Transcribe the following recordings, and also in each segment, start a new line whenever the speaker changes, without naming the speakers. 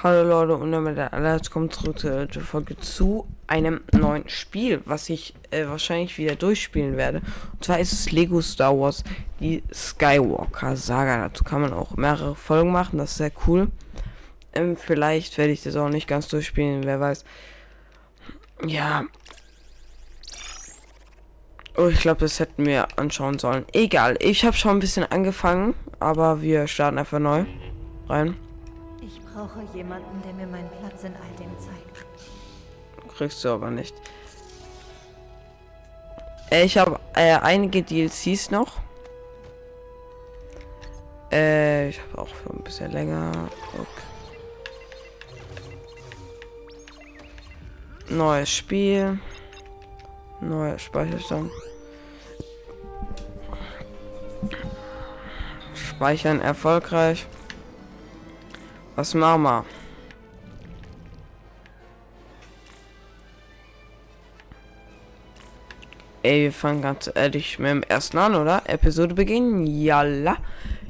Hallo Leute und damit alles kommt zurück zur Folge zu einem neuen Spiel, was ich äh, wahrscheinlich wieder durchspielen werde. Und zwar ist es Lego Star Wars, die Skywalker Saga. Dazu kann man auch mehrere Folgen machen, das ist sehr cool. Ähm, vielleicht werde ich das auch nicht ganz durchspielen, wer weiß. Ja. Oh, ich glaube, das hätten wir anschauen sollen. Egal, ich habe schon ein bisschen angefangen, aber wir starten einfach neu rein
brauche jemanden, der mir meinen Platz in all dem zeigt.
Kriegst du aber nicht. Äh, ich habe äh, einige DLCs noch. Äh, ich habe auch für ein bisschen länger. Okay. Neues Spiel. Neuer Speicherstand. Speichern erfolgreich. Was machen wir? Ey, wir fangen ganz ehrlich mit dem ersten an, oder? Episode beginnen. Jalla.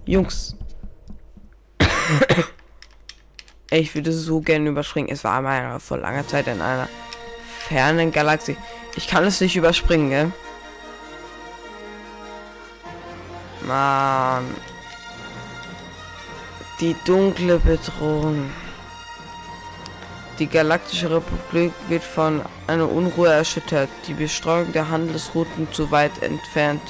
Jungs. Ey, ich würde so gerne überspringen. Es war einmal vor langer Zeit in einer fernen Galaxie. Ich kann es nicht überspringen, gell? Mann. Die dunkle Bedrohung. Die Galaktische Republik wird von einer Unruhe erschüttert. Die Bestreuung der Handelsrouten zu weit entfernt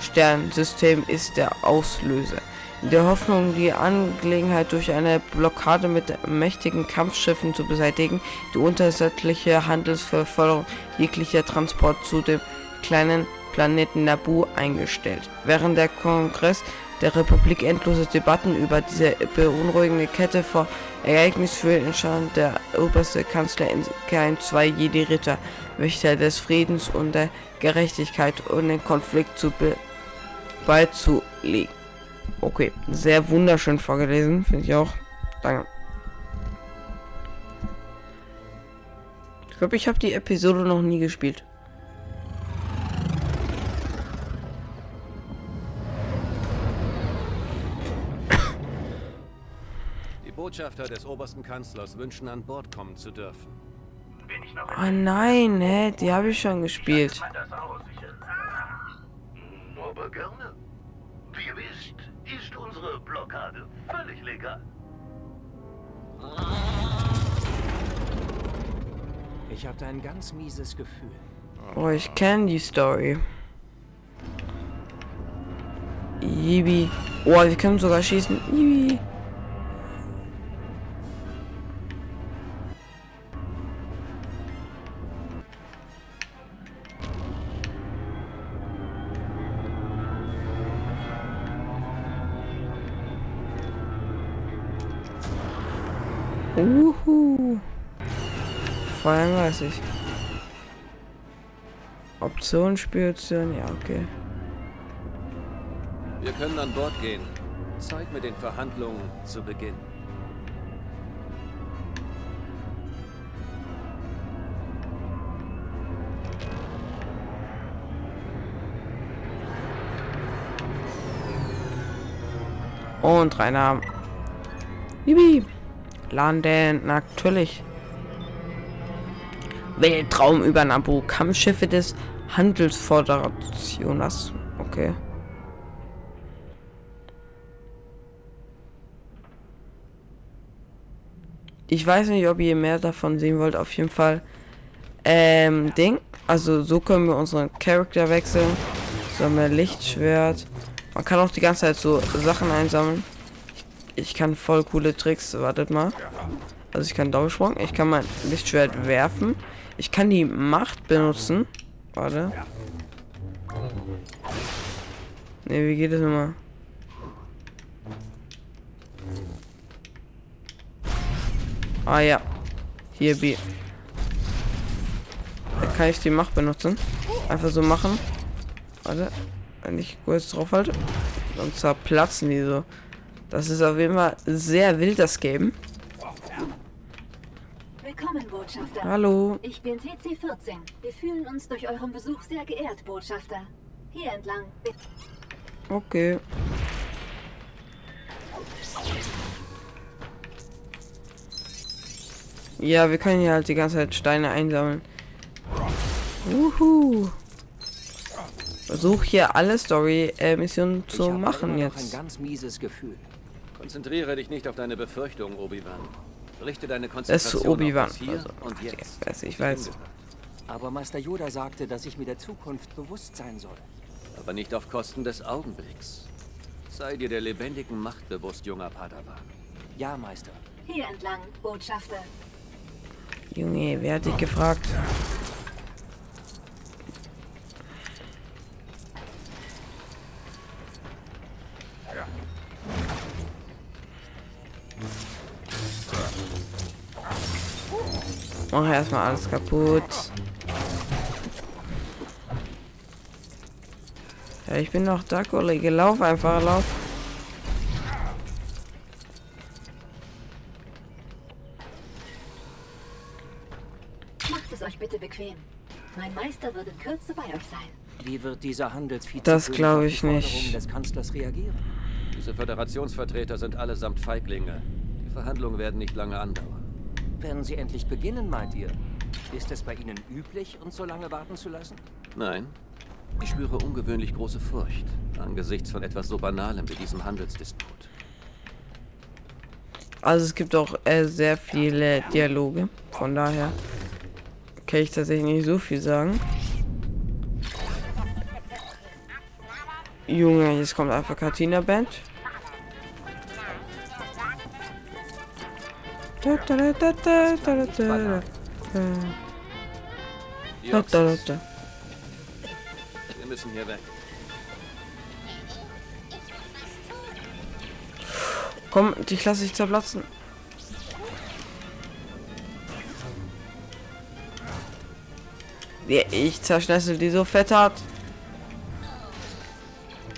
Sternensystem ist der Auslöser. In der Hoffnung, die Angelegenheit durch eine Blockade mit mächtigen Kampfschiffen zu beseitigen, die unterseitliche Handelsverfolgung jeglicher Transport zu dem kleinen Planeten Nabu eingestellt. Während der Kongress der Republik endlose Debatten über diese beunruhigende Kette vor Ereignis für entstand der oberste Kanzler in kein zwei Jedi-Ritter, Wächter des Friedens und der Gerechtigkeit und den Konflikt zu beizulegen. Okay, sehr wunderschön vorgelesen, finde ich auch. Danke. Ich glaube, ich habe die Episode noch nie gespielt.
Botschafter des obersten Kanzlers wünschen, an Bord kommen zu dürfen.
Oh nein, hä? Die habe ich schon gespielt.
Aber gerne. Wie ihr wisst, ist unsere Blockade völlig legal.
Ich habe da ein ganz mieses Gefühl.
Oh, ich kenne die Story. Yibi. Oh, wir können sogar schießen. Yibi. Feuermäßig. Option, Spieloption, ja, okay.
Wir können an Bord gehen. Zeit mit den Verhandlungen zu beginnen.
Und Rainer. Bibi. Landen, natürlich. Weltraum über Nabu. Kampfschiffe des Handelsföderationers. Okay. Ich weiß nicht, ob ihr mehr davon sehen wollt. Auf jeden Fall. Ähm, Ding. Also so können wir unseren Charakter wechseln. So haben wir Lichtschwert. Man kann auch die ganze Zeit so Sachen einsammeln. Ich kann voll coole Tricks. Wartet mal. Also ich kann Doppelsprung. Ich kann mein Lichtschwert werfen. Ich kann die Macht benutzen. Warte. Ne, wie geht es immer? Ah ja. Hier B. Da kann ich die Macht benutzen. Einfach so machen. Warte. Wenn ich kurz drauf halte. Sonst zerplatzen die so. Das ist auf jeden Fall sehr wild, das Game.
Willkommen, Botschafter.
Hallo.
Ich bin TC14. Wir fühlen uns durch euren Besuch sehr geehrt, Botschafter. Hier entlang.
Okay. Ja, wir können hier halt die ganze Zeit Steine einsammeln. Uhu. Versuch hier alle Story-Missionen
Ich
zu machen
immer noch ein
jetzt.
ganz mieses Gefühl.
Konzentriere dich nicht auf deine Befürchtungen, Obi-Wan. Richte deine
Das ist
Konzentration
Obi-Wan. Also,
und jetzt.
weiß ich weiß.
Aber Meister Yoda sagte, dass ich mir der Zukunft bewusst sein soll.
Aber nicht auf Kosten des Augenblicks. Sei dir der lebendigen Macht bewusst, junger Padawan.
Ja, Meister.
Hier entlang, Botschafter.
Junge, wer hat dich gefragt? Mach erstmal alles kaputt. Ja, ich bin noch da, Kollege. Lauf einfach, lauf.
Macht es euch bitte bequem. Mein Meister wird in Kürze bei euch sein.
Wie wird dieser Handelsvize
Das glaub ich nicht.
Des Kanzlers reagieren?
Diese Föderationsvertreter sind allesamt Feiglinge. Die Verhandlungen werden nicht lange andauern.
Werden sie endlich beginnen, meint ihr? Ist es bei ihnen üblich, uns so lange warten zu lassen?
Nein, ich spüre ungewöhnlich große Furcht angesichts von etwas so Banalem wie diesem Handelsdisput.
Also es gibt auch äh, sehr viele Dialoge. Von daher kann ich tatsächlich nicht so viel sagen. Junge, jetzt kommt einfach Katina Band.
Wir müssen hier weg.
Komm, dich lasse ich zerplatzen. Ich zerschnessel die so fett hat.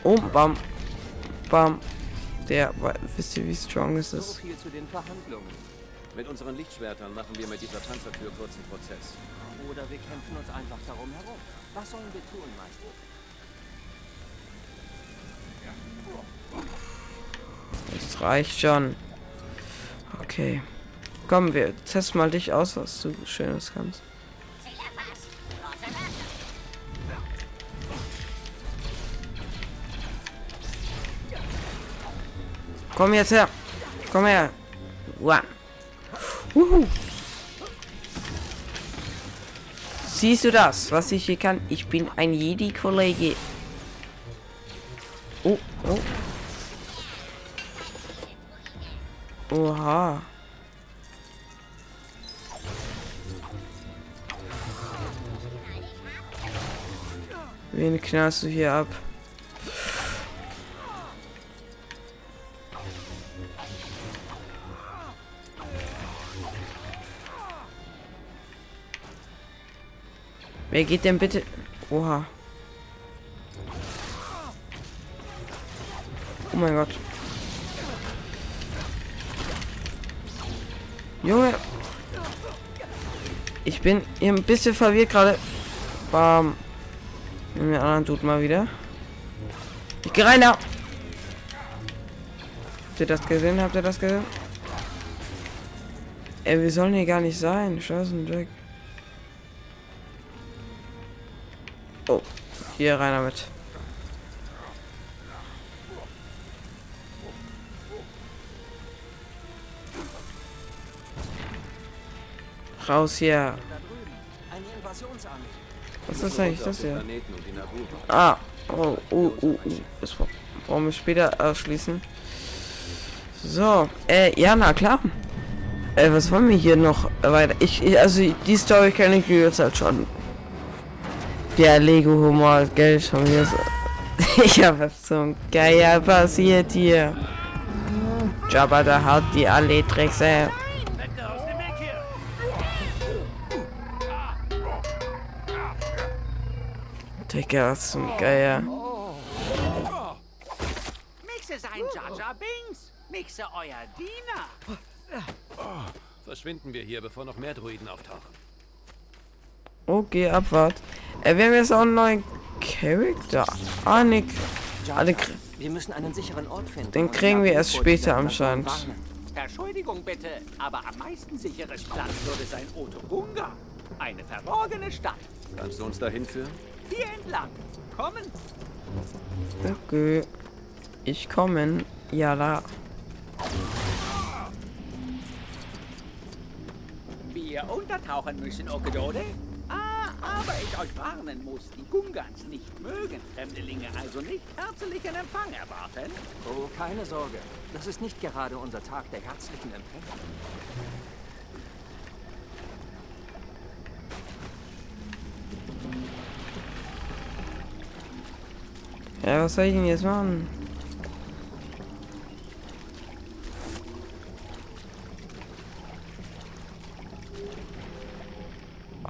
Oh, bam. Bam. Der, wisst ihr, wie strong ist es?
Verhandlungen.
Mit unseren Lichtschwertern machen wir mit dieser Panzertür kurzen Prozess.
Oder wir kämpfen uns einfach darum herum. Was sollen wir tun, Meister?
Das reicht schon. Okay. Komm, wir testen mal dich aus, was du Schönes kannst. Komm jetzt her. Komm her. Wow. Uhu. Siehst du das, was ich hier kann? Ich bin ein Jedi-Kollege. Oh, oh. Oha. Wen knallst du hier ab? Wer geht denn bitte? Oha. Oh mein Gott. Junge. Ich bin hier ein bisschen verwirrt gerade. Bam. Nimm den anderen Dude mal wieder. Ich geh rein da. Habt ihr das gesehen? Habt ihr das gesehen? Ey, wir sollen hier gar nicht sein. Scheißen Jack. Hier rein damit. Raus hier. Was ist eigentlich das hier? Ah, oh, uh, uh, uh. Das bra- brauchen wir später erschließen. So, äh, ja, na klar. Äh, was wollen wir hier noch weiter? Ich, ich also die Story kenne ich jetzt halt schon. Der Lego Humor, Geld schon wieder so. ja, was zum Geier passiert hier? Jabba da hat die alle Dreckse. Digga, was zum Geier.
Mixe sein Jar Binks. Mixe euer Diener.
Verschwinden wir hier, bevor noch mehr Druiden auftauchen.
Okay, Abfahrt. Äh, wir haben jetzt auch einen neuen Charakter. Ah, Nick.
Jar,
kr-
wir müssen einen sicheren Ort finden.
Den kriegen wir erst später anscheinend.
Entschuldigung bitte, aber am meisten sicheres Platz würde sein Otogunga. Eine verborgene Stadt.
Kannst du uns dahin führen?
Hier entlang. Kommen.
Okay. Ich komme. Ja, da.
Wir untertauchen müssen, Okedode. Aber ich euch warnen muss, die Gungans nicht mögen. Fremdelinge also nicht herzlichen Empfang erwarten.
Oh, keine Sorge. Das ist nicht gerade unser Tag der herzlichen Empfänge.
Ja, was soll ich denn jetzt machen?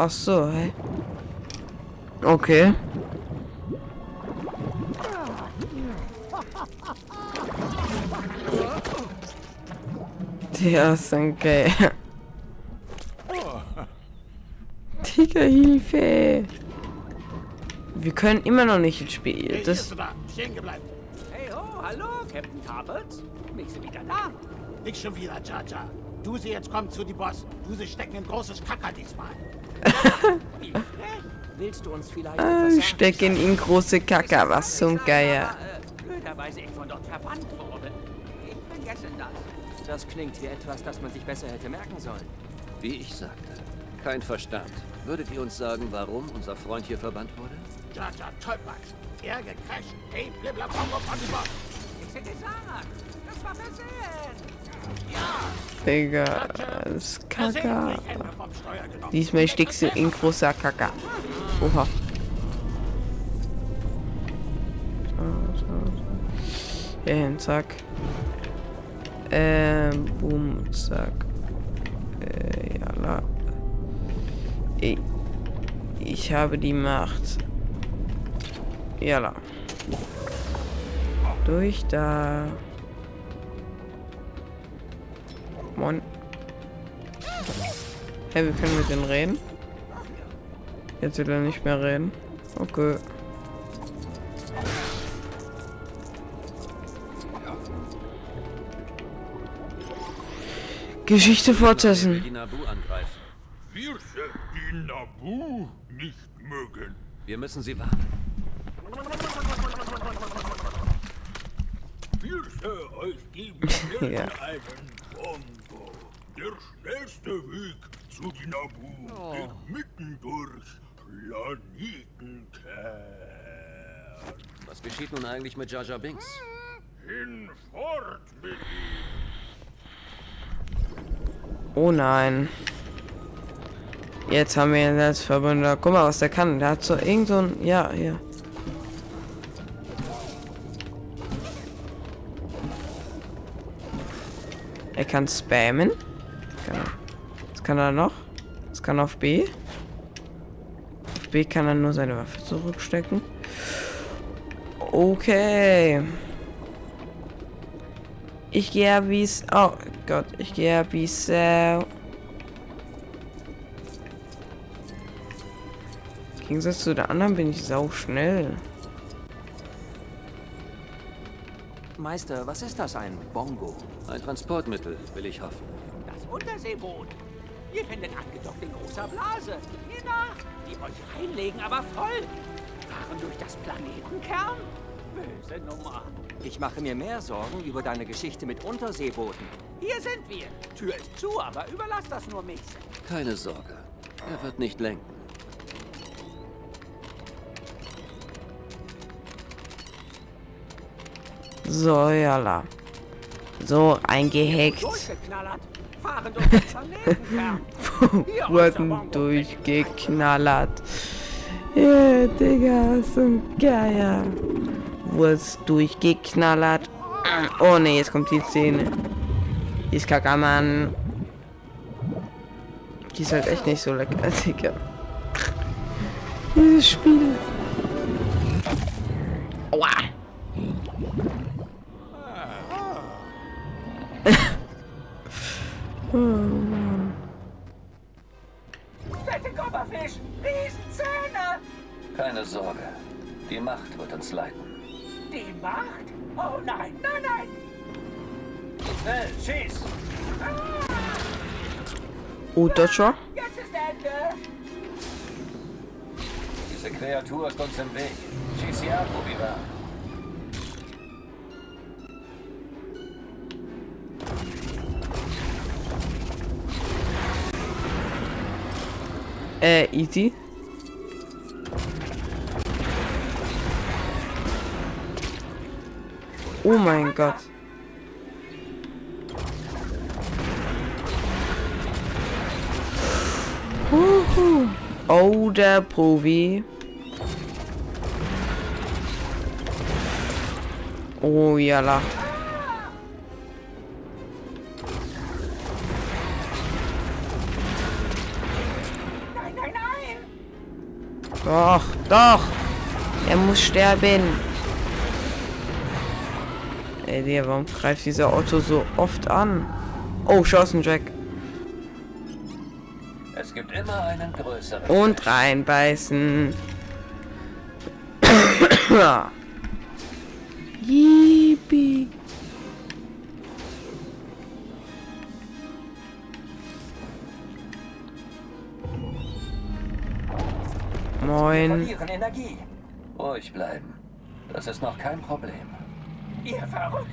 Ach so, hä? Okay. Der ist ein geil. Digga, Hilfe! Wir können immer noch nicht ins Spiel. Das.
Hey ho, hallo, Captain Carpet. Bist du wieder da?
Nicht schon wieder, Chacha. Du sie jetzt kommt zu die Boss. Du sie stecken in großes Kacker diesmal.
Wie frech.
Willst du uns vielleicht
Ah,
etwas sagen?
stecken in große Kacke, was zum Geier.
Äh, blöderweise ich von dort verbannt wurde. Ich vergesse das.
Das klingt wie etwas, das man sich besser hätte merken sollen.
Wie ich sagte, kein Verstand. Würdet ihr uns sagen, warum unser Freund hier verbannt wurde?
Er. Hey.
Ich hätte gesagt, das war versehen.
Digga, das ist Kacke. Diesmal steckst du in großer Kacke. Oha. Ja, hin, zack. Ähm, boom, zack. Äh, ja, la. Ich, ich habe die Macht. Jalla. Durch da. Moin. Hey, wir können mit denen reden. Jetzt will er nicht mehr reden. Okay. Geschichte fortsetzen.
Die Nabu angreifen.
Wir die Nabu nicht mögen.
Wir müssen sie warnen.
Wir euch geben
Ja.
einen Bongo. Der schnellste Weg zu die Nabu geht mitten durch Planetenkern.
Was geschieht nun eigentlich mit Jar Jar Binks?
Hinfort mit
Oh nein. Jetzt haben wir ihn als Verbünder. Guck mal, was der kann. Der hat so irgend so ein... Ja, hier. Er kann spammen. Er. Was kann er noch? Was kann er auf B? B kann er nur seine Waffe zurückstecken. Okay. Ich gehe wie es. Oh Gott, ich gehe wie es. Äh, Im Gegensatz zu der anderen bin ich sau schnell.
Meister, was ist das, ein Bongo?
Ein Transportmittel, will ich hoffen.
Das Unterseeboot. Ihr findet angedockt in großer Blase. Hier nach. Die euch reinlegen, aber voll. Fahren durch das Planetenkern. Böse Nummer.
Ich mache mir mehr Sorgen über deine Geschichte mit Unterseebooten.
Hier sind wir. Tür ist zu, aber überlasst das nur mich.
Keine Sorge. Er wird nicht lenken.
So, jalla. So, eingehackt. Wurden durchgeknallert. Ja, Digga, so ein Geier. Wurst durchgeknallert. Oh ne, jetzt kommt die Szene. Die ist kacke, Mann. Die ist halt echt nicht so lecker, Digga. Dieses Spiel. Oh,
ist
Diese Kreatur ist uns im Weg. Schieß sie ab.
Äh, easy. Oh mein Gott. Oh, der Profi. Oh, jalla.
Nein, nein, nein!
Doch, doch. Er muss sterben. Ey, der, warum greift dieser Otto so oft an? Oh, Chancen, Jack. Und reinbeißen. Yippie. Moin.
Verlieren Energie.
Ruhig bleiben. Das ist noch kein Problem.
Ihr verrückt!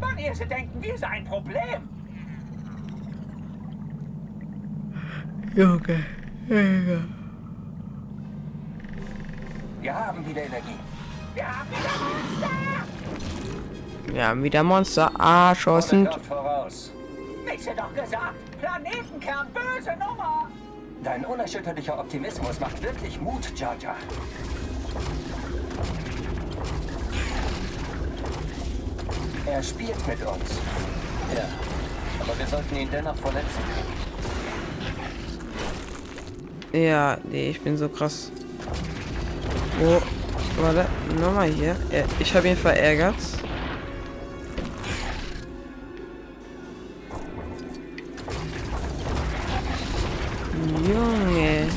Wann ihr denken, wir seien ein Problem?
Junge.
Wir haben wieder Energie.
Wir haben wieder
Wir haben wieder Monster. Ah, Chancen.
Dort voraus.
Nichts doch gesagt! Planetenkern, böse Nummer!
Dein unerschütterlicher Optimismus macht wirklich Mut, Jar Jar. Er spielt mit uns.
Ja. Aber wir sollten ihn dennoch verletzen.
Ja, nee, ich bin so krass. Wo? Warte, nochmal hier. Ich habe ihn verärgert. Junge.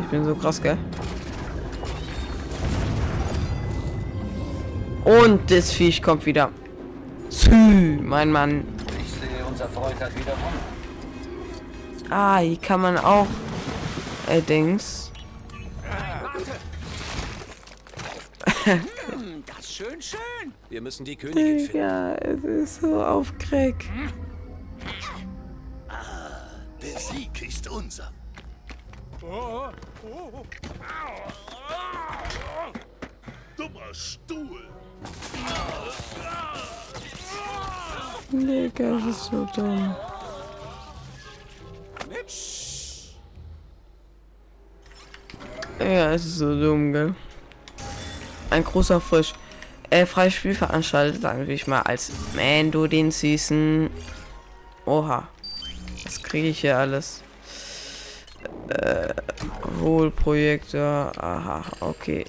Ich bin so krass, gell? Und das Viech kommt wieder. Zü, mein Mann.
Ich sehe, unser Freund hat wieder Hunger.
Ah, hier kann man auch. Äh, Dings.
Das ist schön, schön!
Wir müssen die Königin finden.
Ja, es ist so auf Crack.
Der Sieg ist unser. Dummer Stuhl.
Digga, das ist so dumm. Ja, es ist so dumm, gell? Ein großer Frisch. Äh, freies Spiel veranstaltet, sagen wir mal, als Mando den Süßen. Oha. Was kriege ich hier alles? Äh, Hohlprojektor. Aha, okay.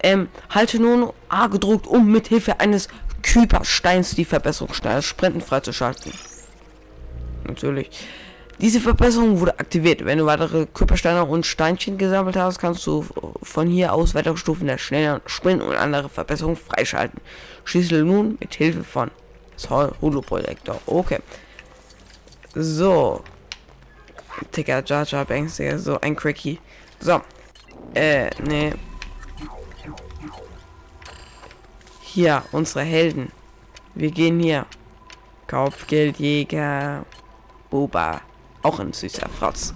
Ähm, halte nun A gedruckt, um mit Hilfe eines Kybersteins die Verbesserungssteine Sprinten freizuschalten. Natürlich. Diese Verbesserung wurde aktiviert. Wenn du weitere Körpersteine und Steinchen gesammelt hast, kannst du von hier aus weitere Stufen der schnelleren Sprinten und andere Verbesserungen freischalten. Schließe nun mit Hilfe von Holo-Projektor. Okay. So. Digga, Jar Jar Banks, Digga, so ein Cracky. So. Äh, nee. Hier, unsere Helden. Wir gehen hier. Kopfgeldjäger. Boba. Auch ein süßer Frotz.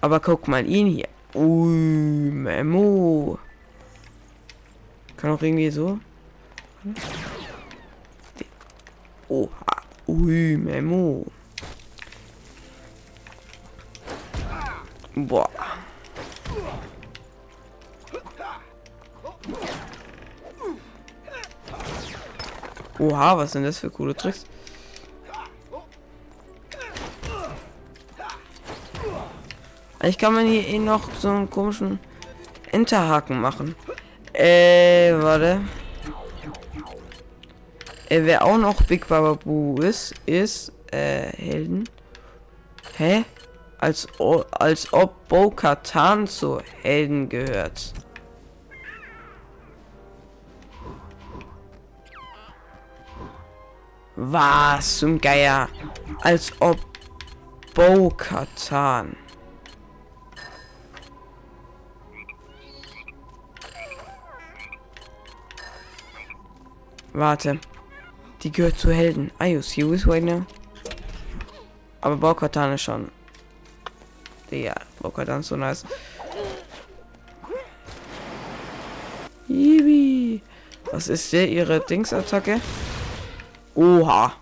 Aber guck mal ihn hier. Ui, Memo. Kann auch irgendwie so. Oha. Ui, Memo. Boah. Oha, was sind das für coole Tricks? Ich kann man hier eh noch so einen komischen Enterhaken machen. Äh, warte. Äh, wer auch noch Big Baba Boo ist, ist, äh, Helden. Hä? Als, als ob Bo-Katan zu Helden gehört. Was zum Geier? Als ob Bo-Katan. Warte. Die gehört zu Helden. Are you serious right now? Aber Bo-Katan ist schon. Ja, Bo-Katan ist so nice. Yibi. Was ist hier ihre Dingsattacke? Oha.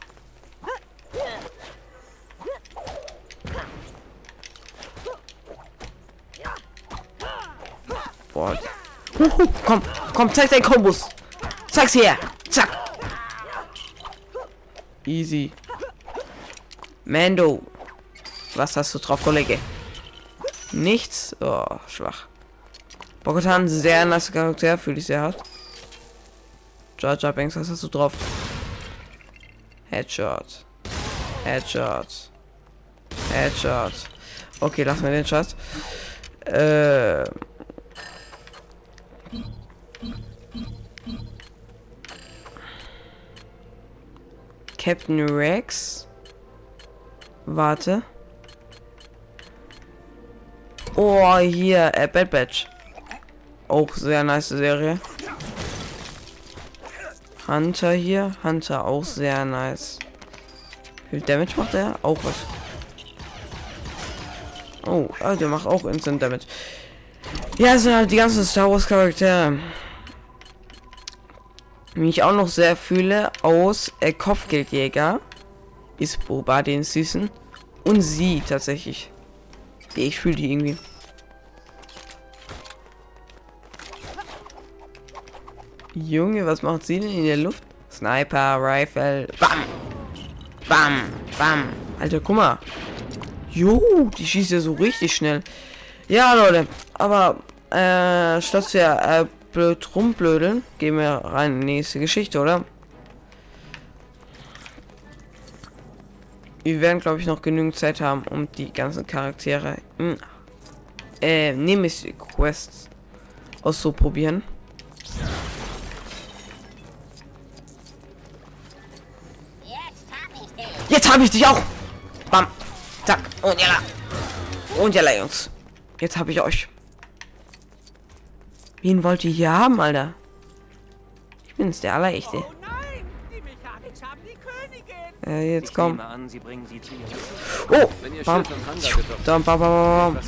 Boah. Huhu, komm, komm, zeig deinen Kombos. Zeig's her. Zack. Easy. Mando. Was hast du drauf, Kollege? Nichts? Oh, schwach. Bogotan, sehr nice Charakter, fühle ich sehr hart. Jar Jar Banks, was hast du drauf? Headshot. Headshot. Headshot. Okay, lass mal den Schatz. Äh. Captain Rex. Warte. Oh, hier, äh, Bad Batch. Auch sehr nice Serie. Hunter hier. Hunter auch sehr nice. Wie viel Damage macht er? Auch was. Oh, ah, der macht auch Instant Damage. Ja, sind halt die ganzen Star Wars Charaktere. Wie ich auch noch sehr fühle aus äh, Kopfgeldjäger ist Boba den Süßen und sie tatsächlich. Ich fühle die irgendwie. Junge, was macht sie denn in der Luft? Sniper, Rifle, bam, bam, bam. Alter, guck mal. Jo, die schießt ja so richtig schnell. Ja, Leute, aber äh, statt ja äh, blöd rumblödeln, gehen wir rein in die nächste Geschichte, oder? Wir werden, glaube ich, noch genügend Zeit haben, um die ganzen Charaktere in äh, Nemesis Quests auszuprobieren. Jetzt habe ich dich auch. Bam. Zack. Und ja. Und ja, Jungs. Jetzt habe ich euch. Wen wollt ihr hier haben, Alter? Ich bin's, der Allerechte.
Oh nein, die Mechanics haben die Königin.
Äh, jetzt
Ich
komm.
an, Sie bringen sie zu ihrem
Oh!
Wenn ihr
Bam. Dann, bam, bam, bam,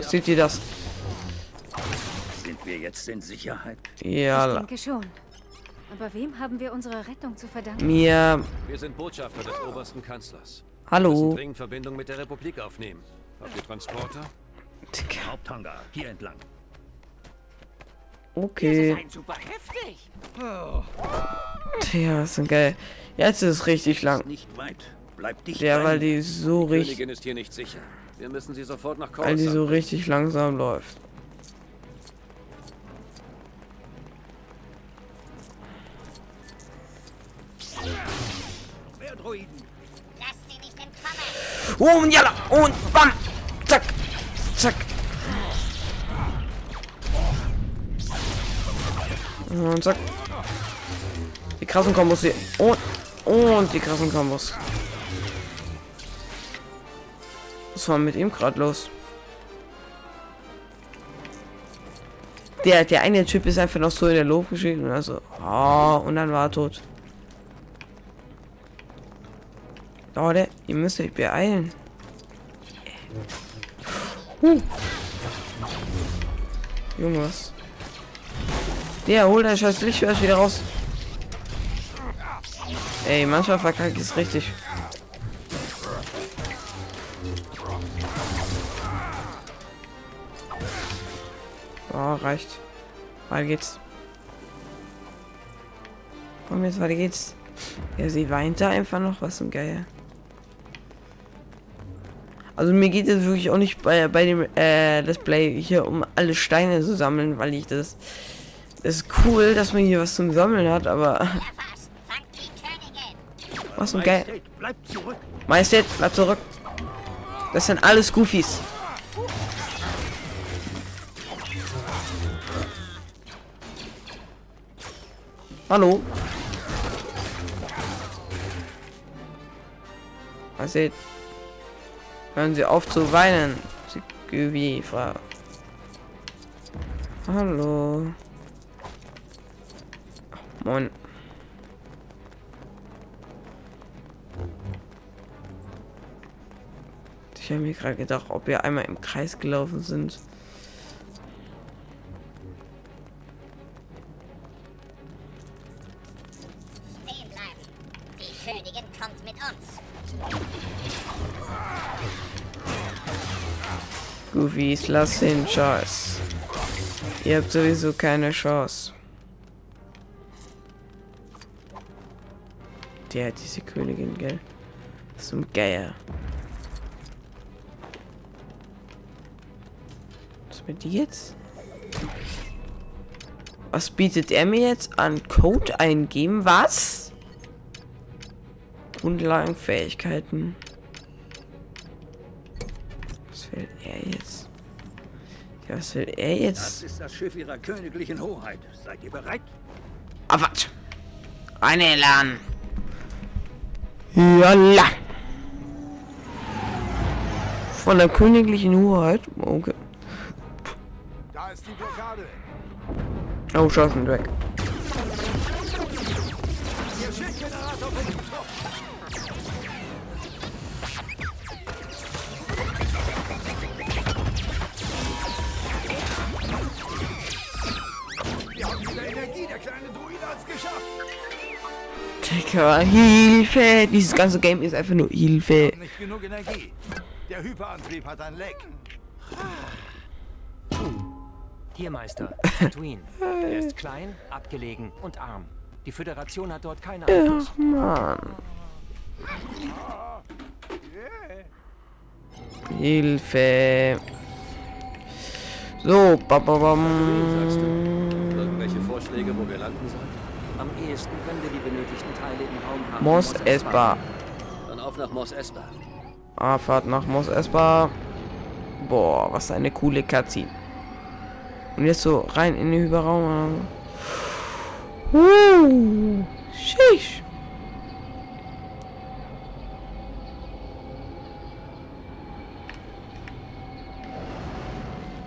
Seht ihr das?
Sind wir jetzt in Sicherheit?
Ja,
Ich denke schon. Aber wem haben wir unsere Rettung zu verdanken?
mir.
Wir sind Botschafter des obersten Kanzlers. Wir müssen
Hallo.
dringend Verbindung mit der Republik aufnehmen. Habt ihr Transporter?
Digga,
Haupthangar, hier entlang.
Okay.
Ein super heftig.
Tja, ist denn geil. Jetzt ist es richtig lang.
Nicht weit. Bleib dicht
Ja, weil die so richtig.
Königin ist hier nicht sicher. Wir müssen sie sofort nach
Weil die so richtig langsam läuft.
Mehr Droiden.
Und ja, und bam! Zack! Zack! Und zack. Die krassen Kombos hier. Und, und die krassen Kombos. Was war mit ihm gerade los? Der, der eine Typ ist einfach noch so in der Luft geschehen und also, oh, und dann war er tot. Leute, ihr müsst euch beeilen. Huh. Junge, was? Der, hol dein scheiß Lichtschwert wieder raus. Ey, manchmal verkacke ich es richtig. Oh, reicht. Weiter geht's. Komm jetzt, weiter geht's. Ja, sie weint da einfach noch, was zum Geier. Also mir geht es wirklich auch nicht bei, bei dem äh, Display hier um alle Steine zu sammeln, weil ich das... Es ist cool, dass man hier was zum Sammeln hat, aber... Was zum Geil.
Majestät, bleib zurück.
Majestät. Das sind alles Goofies. Hallo. Was seht? Hören Sie auf zu weinen. Sie. Hallo. Moin. Ich habe mir gerade gedacht, ob wir einmal im Kreis gelaufen sind.
Stehen bleiben. Die Königin kommt mit uns.
Goofies, lass den Scheiß. Ihr habt sowieso keine Chance. Der diese Königin, gell? So ein Geier. Was mit die jetzt? Was bietet er mir jetzt an? Code eingeben? Was? Grundlagenfähigkeiten. Was will er jetzt? Ja, was will er
Das
jetzt?
ist das Schiff ihrer königlichen Hoheit. Seid ihr bereit?
Ah, was? Jalla. Von der königlichen Hoheit. Okay.
Da ist die Blockade.
Oh, Chancen weg.
Wir haben wieder Energie. Der kleine Druide hat's geschafft.
Digga, Hilfe. Dieses ganze Game ist einfach nur Hilfe.
Nicht genug Energie. Der Hyperantrieb hat ein Leck.
Hier, Meister. Tatooine. Er ist klein, abgelegen und arm. Die Föderation hat dort keinen Einfluss.
Ach, Mann. Hilfe. So, bababam.
Irgendwelche Vorschläge, wo wir landen sollen?
Am ehesten können wir die benötigten Teile im Raum haben.
Mos Espa.
Dann auf nach Mos Espa.
Ah, Fahrt nach Mos Espa. Boah, was eine coole Cutscene. Und jetzt so rein in den Hyperraum. Uh, sheesh.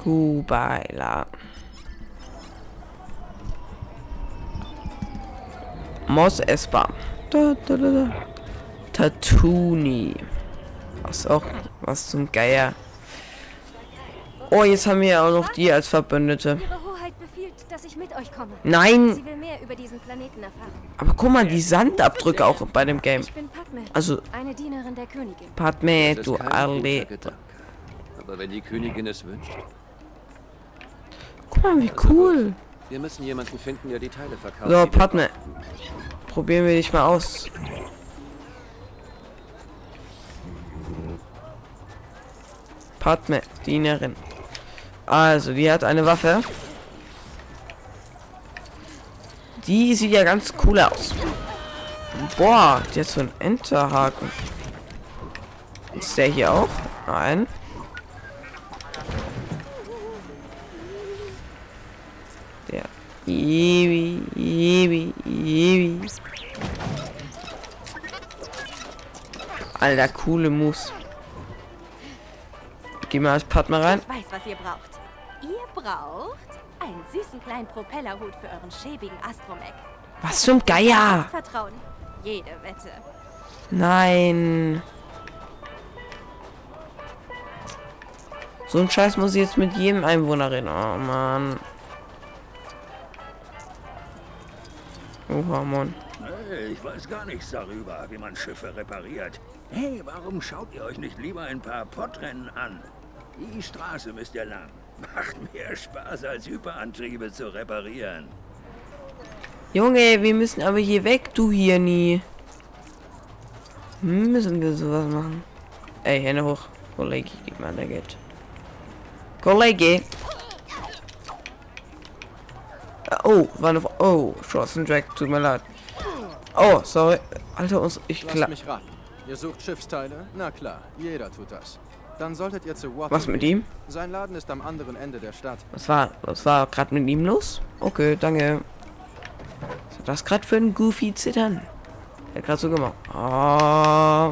Kubaila. Mos Espa. Da, da, da, da. Tatooine. Was auch, was zum Geier. Oh, jetzt haben wir ja auch noch die als Verbündete. Nein, aber guck mal, die Sandabdrücke auch bei dem Game. Also. Padme, du Arle.
Aber wenn die Königin es wünscht,
Guck mal, wie cool.
Wir müssen jemanden finden, der die Teile verkauft.
So, Padme. Probieren wir dich mal aus. Padme, Dienerin. Also, die hat eine Waffe. Die sieht ja ganz cool aus. Boah, die hat so einen Enterhaken. Ist der hier auch? Nein. Der. Ibi, Ibi, Ibi. Alter, coole Moves. Geh mal als Partner rein.
Ich weiß, was ihr braucht. Ihr braucht einen süßen kleinen Propellerhut für euren schäbigen Astromech.
Was zum Geier?
Vertrauen. Jede Wette.
Nein. So ein Scheiß muss ich jetzt mit jedem Einwohner reden. Oh Mann. Oha, Mann.
Hey, ich weiß gar nichts darüber, wie man Schiffe repariert. Hey, warum schaut ihr euch nicht lieber ein paar Pottrennen an? Die Straße müsst ihr lang. Macht mehr Spaß, als Hyperantriebe zu reparieren.
Junge, wir müssen aber hier weg, du hier nie. Müssen wir sowas machen? Ey, Hände hoch. Kollege, gib mal der Geld. Kollege. Oh, war eine... Oh, Chancen Jack, tut mir leid. Oh, sorry. Alter, uns... Ich klar...
mich raten. Ihr sucht Schiffsteile? Na klar, jeder tut das. Dann solltet ihr zu Water
Was mit ihm?
Sein Laden ist am anderen Ende der Stadt.
Was war... Was war gerade mit ihm los? Okay, danke. Was hat das gerade für ein Goofy Zittern? Er hat gerade so gemacht. Ah.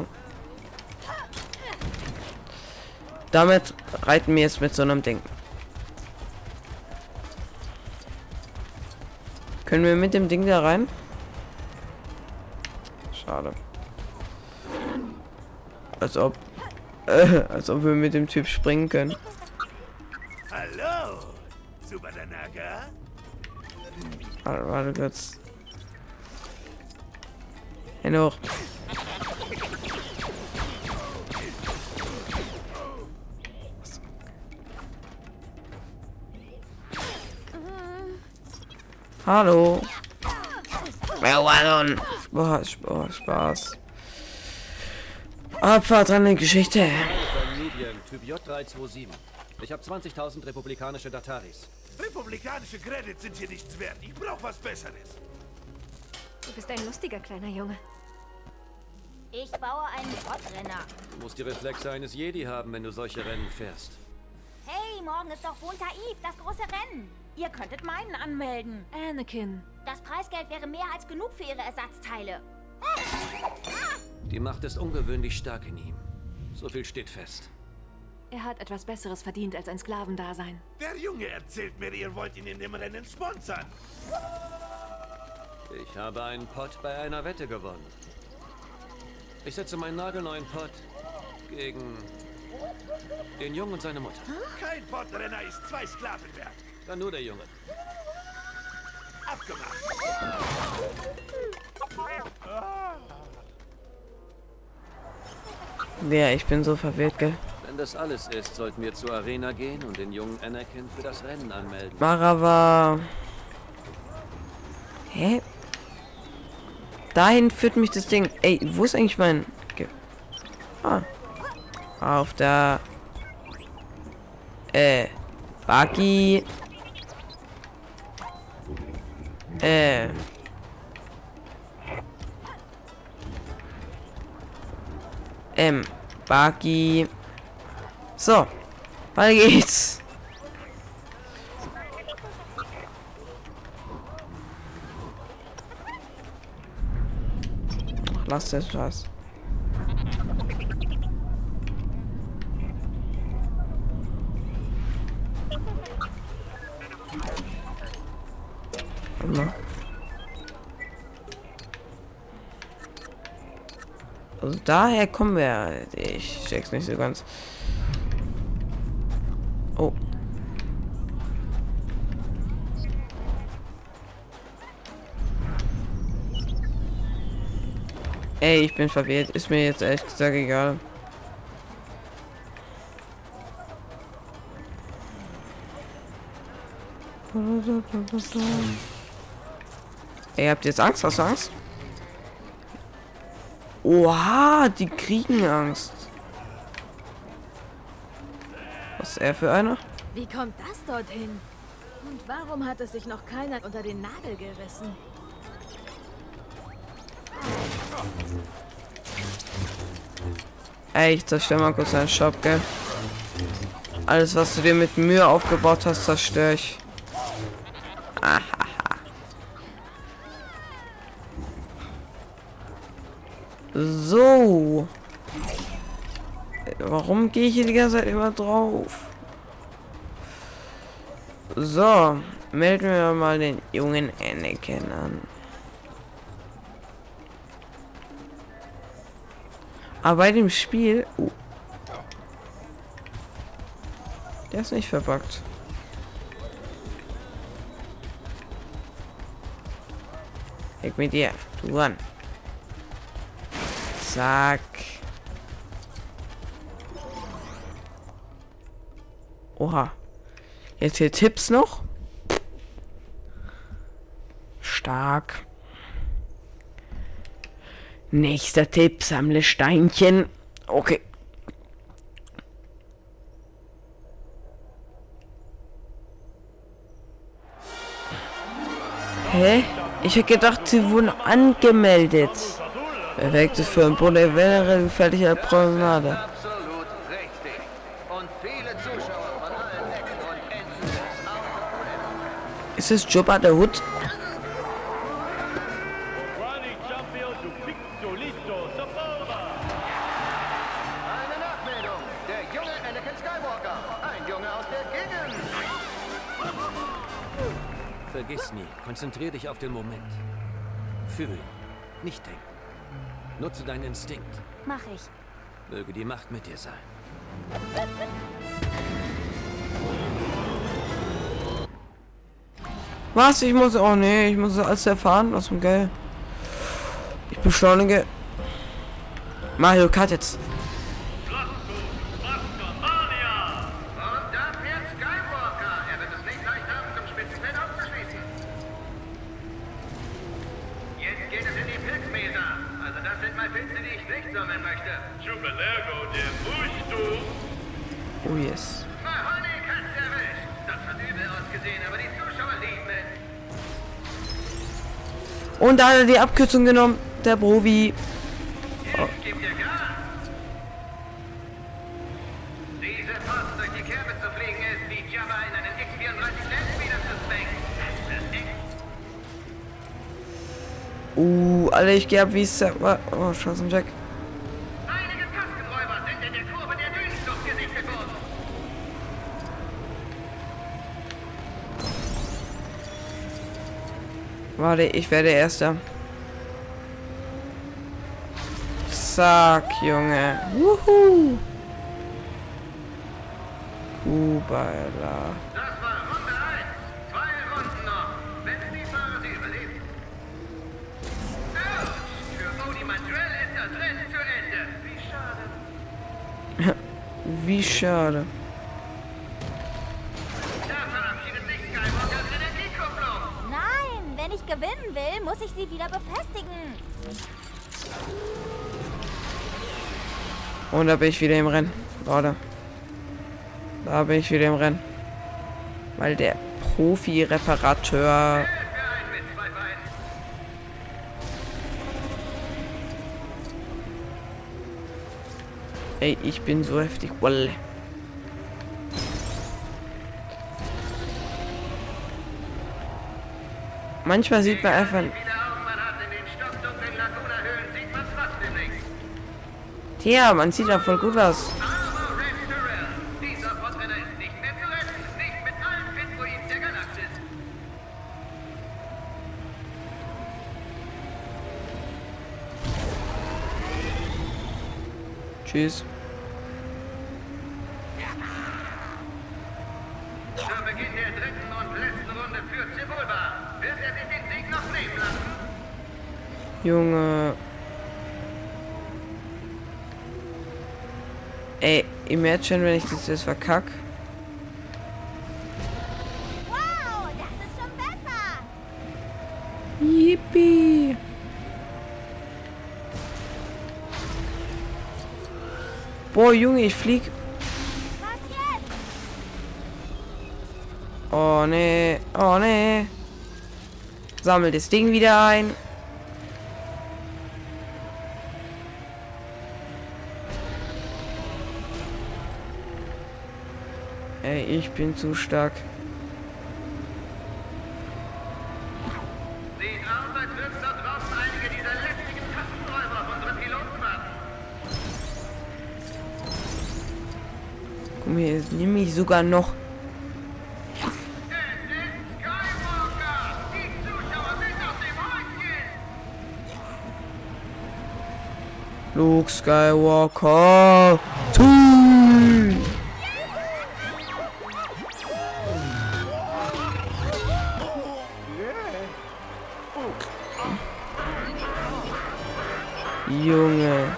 Damit reiten wir jetzt mit so einem Ding. Können wir mit dem Ding da rein? Schade. Als ob. Äh, als ob wir mit dem Typ springen können.
Hallo, Superdanaga.
Warte, warte kurz. Hände hoch. Hallo. Boah, Spaß, Spaß. Abfahrt an die Geschichte.
Von Medien, Typ J327. Ich habe 20.000 republikanische Dataris.
Republikanische Credits sind hier nichts wert. Ich brauche was Besseres.
Du bist ein lustiger kleiner Junge.
Ich baue einen Botrenner.
Du musst die Reflexe eines Jedi haben, wenn du solche Rennen fährst.
Hey, morgen ist doch Bontaif, das große Rennen.
Ihr könntet meinen anmelden.
Anakin.
Das Preisgeld wäre mehr als genug für ihre Ersatzteile.
Die Macht ist ungewöhnlich stark in ihm. So viel steht fest.
Er hat etwas Besseres verdient als ein Sklavendasein.
Der Junge erzählt mir, ihr wollt ihn in dem Rennen sponsern.
Ich habe einen Pot bei einer Wette gewonnen. Ich setze meinen nagelneuen Pot gegen den Jungen und seine Mutter.
Kein Podrenner ist zwei Sklaven wert.
Dann nur der Junge.
Abgemacht.
Ja, ich bin so verwirrt, gell?
Wenn das alles ist, sollten wir zur Arena gehen und den jungen Anakin für das Rennen anmelden.
Marava. Hä? Dahin führt mich das Ding. Ey, wo ist eigentlich mein... Ge ah. Auf der... Äh. Buggy. Äh. Ähm. Buggy. So. Weiter geht's. Lass das Scheiß. Daher kommen wir. Ich check's nicht so ganz. Oh. Ey, ich bin verwirrt. Ist mir jetzt ehrlich gesagt egal. Ey, habt ihr jetzt Angst? Hast du Angst? Oha, die kriegen Angst. Was ist er für einer?
Wie kommt das dorthin? Und warum hat es sich noch keiner unter den Nagel gerissen?
Ey, ich zerstör mal kurz deinen Shop, gell? Alles, was du dir mit Mühe aufgebaut hast, zerstöre ich. Ahaha. So. Warum gehe ich hier die ganze Zeit immer drauf? So, melden wir mal den jungen Anakin an. Aber bei dem Spiel... Uh, der ist nicht verpackt. Weg mit dir, du ran. Zack. Oha. Jetzt hier Tipps noch. Stark. Nächster Tipp, sammle Steinchen. Okay. Hä? Ich hätte gedacht, sie wurden angemeldet. Perfektes für ein Bonavera gefährlicher Promenade. Ist es Jobba der Hood?
Vergiss nie, konzentrier dich auf den Moment. Fühlen, nicht denken. Nutze deinen Instinkt.
Mach ich.
Möge die Macht mit dir sein.
Was? Ich muss... Oh nee, ich muss alles erfahren. Was für geil. Ich beschleunige. Mario Kart. Jetzt Da hat er die Abkürzung genommen. Der Profi. Oh.
Gib dir Gas. Diese Post durch die Kerbe zu fliegen ist wie Jabba in einen X-34 Landspeeder zu zwängen. Das ist echt
Uh, Alter, ich geh ab wie es... Oh, Scheiße, Jack. Warte, ich werde Erster. Zack, Junge. Wuhu. Kubala.
Das war Runde 1. Zwei Runden noch. Wenn die Fahrer sie überleben. Für Bodie Mandrell ist das Rennen zu Ende. Wie schade.
Wie schade.
Muss ich sie wieder befestigen.
Und da bin ich wieder im Rennen. Warte. Da bin ich wieder im Rennen. Weil der Profi-Reparateur... Ey, ich bin so heftig. Walle. Manchmal sieht man einfach... Tja, man sieht ja voll gut aus. Tschüss.
Zu Beginn der dritten und letzten Runde führt Sebulba.
Junge. Ey, imagine, wenn ich das jetzt verkack.
Wow, das ist schon besser.
Yippie. Boah, Junge, ich flieg. Oh nee, oh nee. Sammel das Ding wieder ein. Ey, ich bin zu stark.
Sieht aus, als würden da draußen einige
Luke Skywalker. Tui. Junge.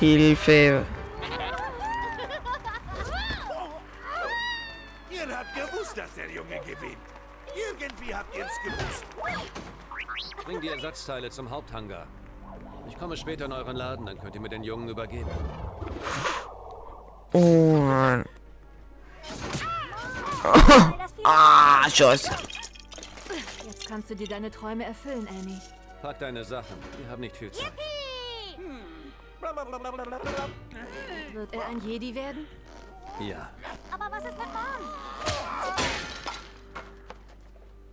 Hilfe.
Ersatzteile zum Haupthangar. Ich komme später in euren Laden, dann könnt ihr mir den Jungen übergeben.
Oh Mann. ah, Scheiße.
Jetzt kannst du dir deine Träume erfüllen, Annie.
Pack deine Sachen. Wir haben nicht viel Zeit.
Wird er ein Jedi werden?
Ja.
Aber was ist mit Mom?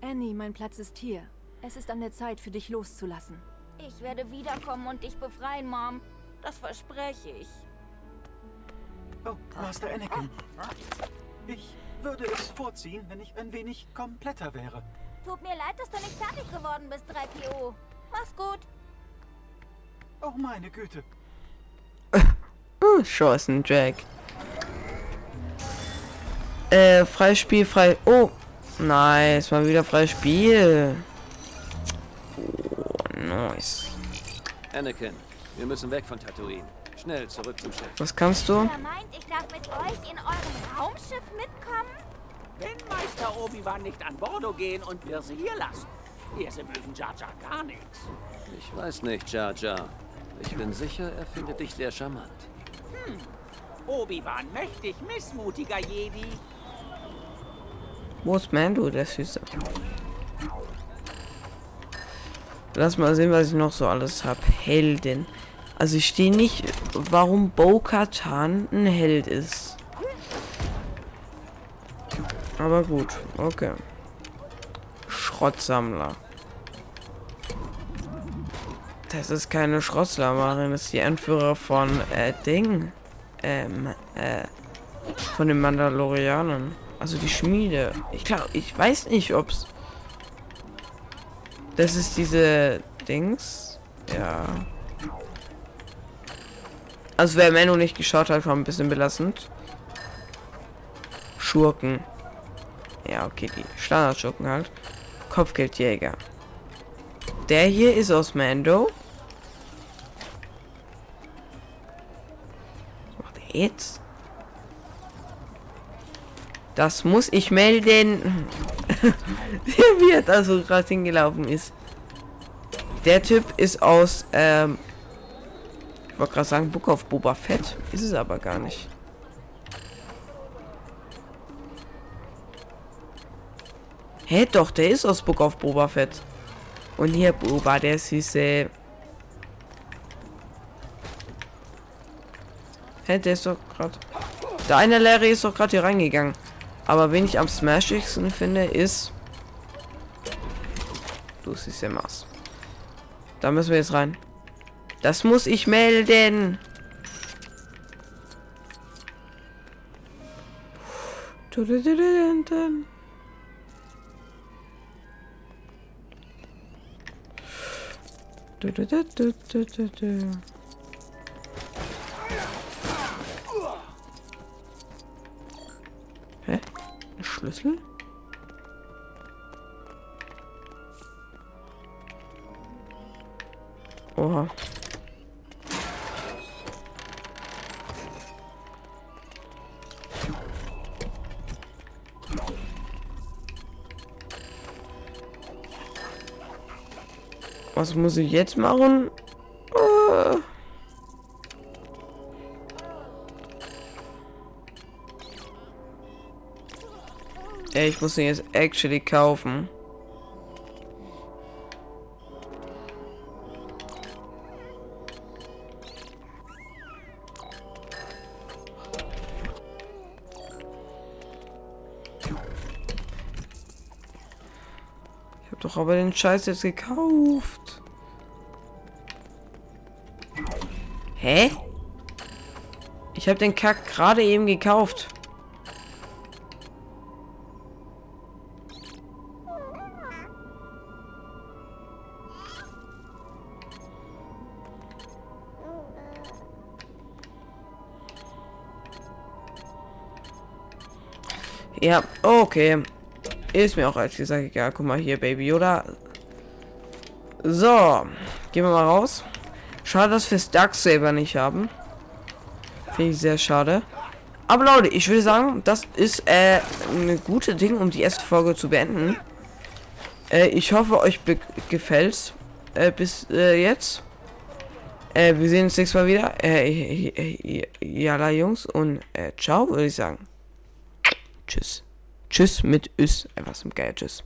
Annie, mein Platz ist hier. Es ist an der Zeit, für dich loszulassen.
Ich werde wiederkommen und dich befreien, Mom. Das verspreche ich.
Oh, Master Anakin. Ich würde es vorziehen, wenn ich ein wenig kompletter wäre.
Tut mir leid, dass du nicht fertig geworden bist, 3PO. Mach's gut.
Oh, meine Güte.
Uh, Chancen, Jack. Äh, Freispiel, frei. Oh, nice. Mal wieder Freispiel. Nice.
Anakin, wir müssen weg von Tatooine. Schnell zurück zum Schiff.
Was kannst du?
Ihr meint, ich darf mit euch in eurem Raumschiff mitkommen?
Wenn Meister Obi-Wan nicht an Bordo gehen und wir sie hier lassen. Ihr sie mögen Jar Jar gar nichts.
Ich weiß nicht, Jar Jar. Ich bin sicher, er findet dich sehr charmant.
Hm. Obi-Wan mächtig missmutiger Jedi.
Wo ist Mando, der Süße? Lass mal sehen, was ich noch so alles habe. Heldin. Also ich stehe nicht, warum Bo-Katan ein Held ist. Aber gut, okay. Schrottsammler. Das ist keine Schrottsammlerin, das ist die Anführer von äh, Ding. Ähm, äh, von den Mandalorianern. Also die Schmiede. Ich glaube, ich weiß nicht, ob's. Das ist diese Dings. Ja. Also wer Menno nicht geschaut hat, war ein bisschen belastend. Schurken. Ja, okay, die Standardschurken halt. Kopfgeldjäger. Der hier ist aus Mando. Was macht er jetzt? Das muss ich melden. Wie er da so gerade hingelaufen ist. Der Typ ist aus, ähm, ich wollte gerade sagen, Book of Boba Fett. Ist es aber gar nicht. Hä, doch, der ist aus Book of Boba Fett. Und hier Boba, der süße. Hä, der ist doch gerade. Der eine Lehrer ist doch gerade hier reingegangen. Aber wen ich am smashigsten finde, ist. Du siehst ja Maß. Da müssen wir jetzt rein. Das muss ich melden. Hä? Schlüssel? Oha. Was muss ich jetzt machen? Äh. Ja, ich muss ihn jetzt actually kaufen. Ich habe doch aber den Scheiß jetzt gekauft. Hä? Ich habe den Kack gerade eben gekauft. Ja, okay. Ist mir auch als gesagt egal. Guck mal hier, Baby Yoda. So, gehen wir mal raus. Schade, dass wir das Darksaber nicht haben. Finde ich sehr schade. Aber Leute, ich würde sagen, das ist äh, eine gute Ding, um die erste Folge zu beenden. Äh, ich hoffe, euch gefällt's. Äh, bis äh, jetzt. Äh, wir sehen uns nächstes Mal wieder. Äh, ja, Jungs. Und äh, ciao, würde ich sagen. Tschüss. Mit Üs. Einfach so ein geiler Tschüss.